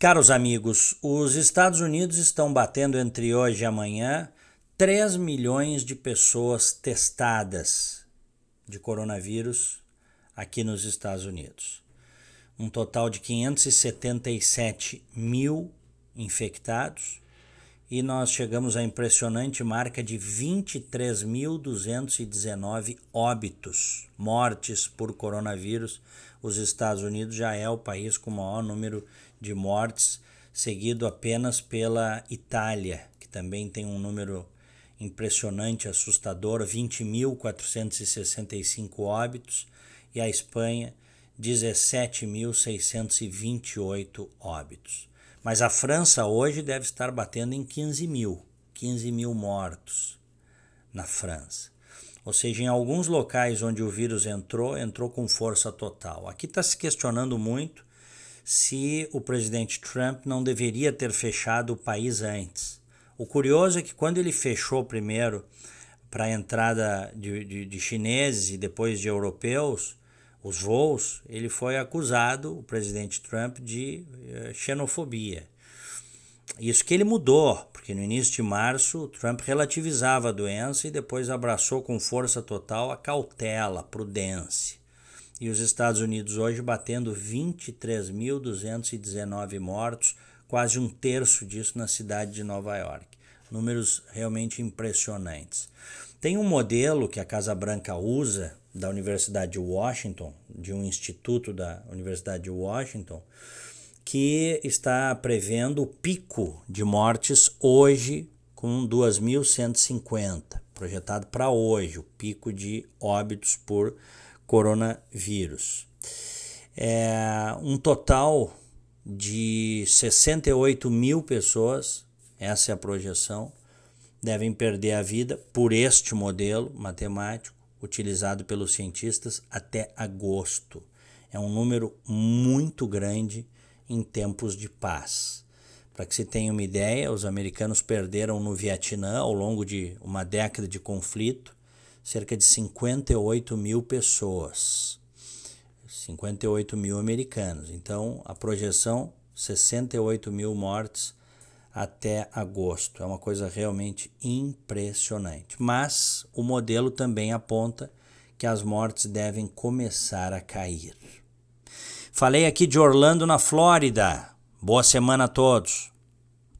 Caros amigos, os Estados Unidos estão batendo entre hoje e amanhã 3 milhões de pessoas testadas de coronavírus aqui nos Estados Unidos. Um total de 577 mil infectados e nós chegamos à impressionante marca de 23.219 óbitos, mortes por coronavírus. Os Estados Unidos já é o país com o maior número de mortes, seguido apenas pela Itália, que também tem um número impressionante, assustador, 20.465 óbitos, e a Espanha, 17.628 óbitos. Mas a França hoje deve estar batendo em 15 mil, 15 mil mortos na França. Ou seja, em alguns locais onde o vírus entrou, entrou com força total. Aqui está se questionando muito se o presidente Trump não deveria ter fechado o país antes. O curioso é que quando ele fechou primeiro para a entrada de, de, de chineses e depois de europeus, os voos, ele foi acusado, o presidente Trump, de uh, xenofobia. Isso que ele mudou, porque no início de março, Trump relativizava a doença e depois abraçou com força total a cautela, a prudência. E os Estados Unidos hoje batendo 23.219 mortos, quase um terço disso na cidade de Nova York. Números realmente impressionantes. Tem um modelo que a Casa Branca usa da Universidade de Washington, de um instituto da Universidade de Washington, que está prevendo o pico de mortes hoje com 2.150, projetado para hoje, o pico de óbitos por coronavírus. É um total de 68 mil pessoas, essa é a projeção, devem perder a vida por este modelo matemático utilizado pelos cientistas até agosto. É um número muito grande em tempos de paz. Para que se tenha uma ideia, os americanos perderam no Vietnã, ao longo de uma década de conflito, cerca de 58 mil pessoas. 58 mil americanos. Então, a projeção: 68 mil mortes até agosto. É uma coisa realmente impressionante. Mas o modelo também aponta que as mortes devem começar a cair. Falei aqui de Orlando, na Flórida. Boa semana a todos.